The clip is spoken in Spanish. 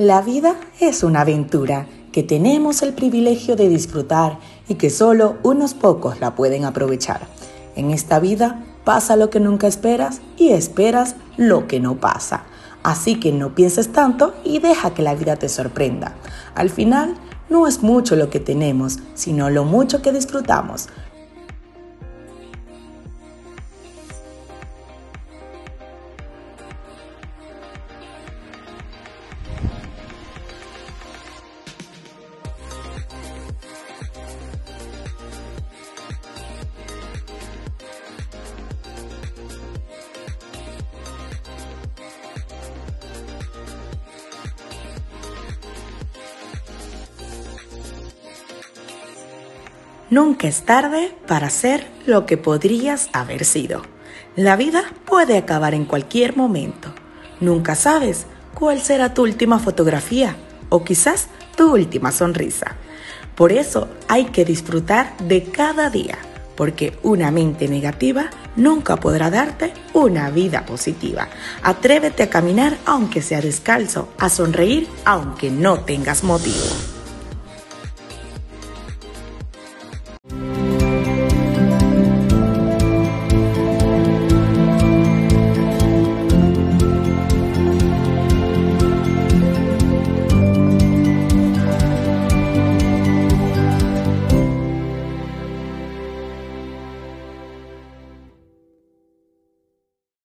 La vida es una aventura que tenemos el privilegio de disfrutar y que solo unos pocos la pueden aprovechar. En esta vida pasa lo que nunca esperas y esperas lo que no pasa. Así que no pienses tanto y deja que la vida te sorprenda. Al final, no es mucho lo que tenemos, sino lo mucho que disfrutamos. Nunca es tarde para ser lo que podrías haber sido. La vida puede acabar en cualquier momento. Nunca sabes cuál será tu última fotografía o quizás tu última sonrisa. Por eso hay que disfrutar de cada día, porque una mente negativa nunca podrá darte una vida positiva. Atrévete a caminar aunque sea descalzo, a sonreír aunque no tengas motivo.